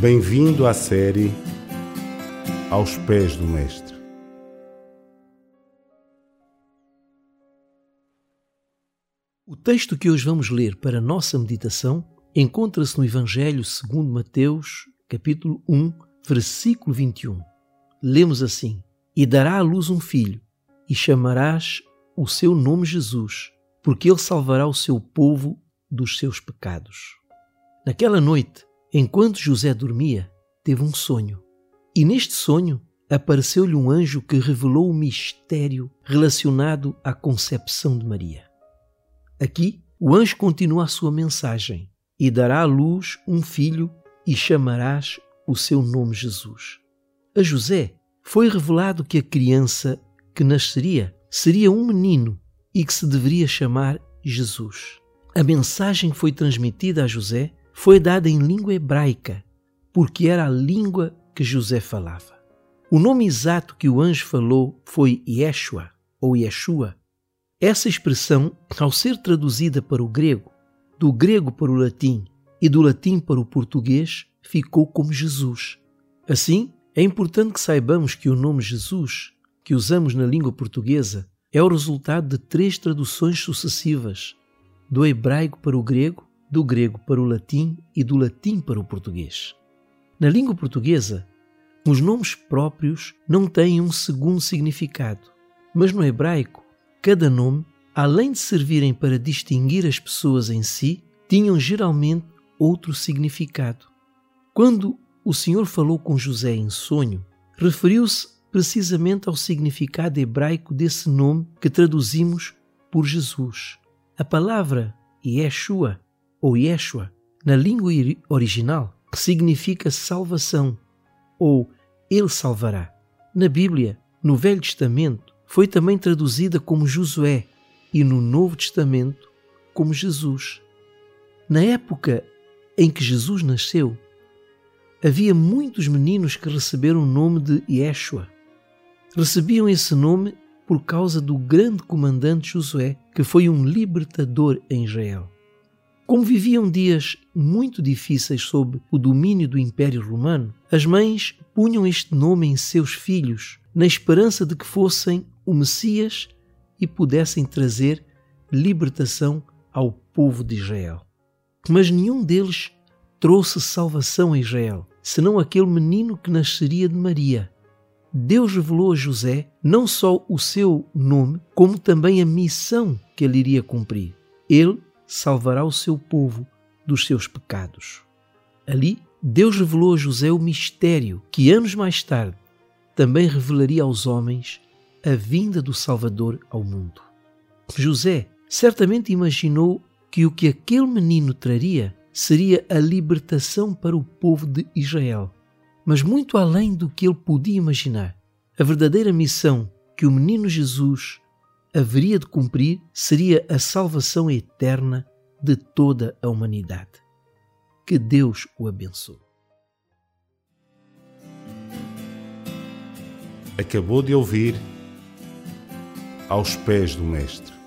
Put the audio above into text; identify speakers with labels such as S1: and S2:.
S1: Bem-vindo à série Aos Pés do Mestre.
S2: O texto que hoje vamos ler para nossa meditação encontra-se no Evangelho segundo Mateus, capítulo 1, versículo 21. Lemos assim: E dará à luz um filho, e chamarás o seu nome Jesus, porque ele salvará o seu povo dos seus pecados. Naquela noite, enquanto José dormia, teve um sonho. E neste sonho apareceu-lhe um anjo que revelou o mistério relacionado à concepção de Maria. Aqui, o anjo continua a sua mensagem: E dará à luz um filho, e chamarás o seu nome Jesus. A José foi revelado que a criança que nasceria seria um menino e que se deveria chamar Jesus. A mensagem foi transmitida a José foi dada em língua hebraica, porque era a língua que José falava. O nome exato que o anjo falou foi Yeshua ou Yeshua. Essa expressão, ao ser traduzida para o grego, do grego para o latim e do latim para o português, ficou como Jesus. Assim, é importante que saibamos que o nome Jesus, que usamos na língua portuguesa, é o resultado de três traduções sucessivas, do hebraico para o grego, do grego para o latim e do latim para o português. Na língua portuguesa, os nomes próprios não têm um segundo significado, mas no hebraico, cada nome, além de servirem para distinguir as pessoas em si, tinham geralmente outro significado. Quando o Senhor falou com José em sonho, referiu-se precisamente ao significado hebraico desse nome que traduzimos por Jesus. A palavra Yeshua ou Yeshua na língua original significa salvação ou Ele salvará. Na Bíblia, no Velho Testamento, foi também traduzida como Josué e no Novo Testamento como Jesus. Na época em que Jesus nasceu, havia muitos meninos que receberam o nome de Yeshua. Recebiam esse nome por causa do grande comandante Josué, que foi um libertador em Israel. Como viviam dias muito difíceis sob o domínio do Império Romano, as mães punham este nome em seus filhos, na esperança de que fossem o Messias e pudessem trazer libertação ao povo de Israel. Mas nenhum deles trouxe salvação a Israel, senão aquele menino que nasceria de Maria. Deus revelou a José não só o seu nome, como também a missão que ele iria cumprir. Ele salvará o seu povo dos seus pecados. Ali, Deus revelou a José o mistério que anos mais tarde também revelaria aos homens a vinda do Salvador ao mundo. José certamente imaginou que o que aquele menino traria seria a libertação para o povo de Israel. Mas muito além do que ele podia imaginar, a verdadeira missão que o menino Jesus haveria de cumprir seria a salvação eterna de toda a humanidade. Que Deus o abençoe.
S1: Acabou de ouvir Aos Pés do Mestre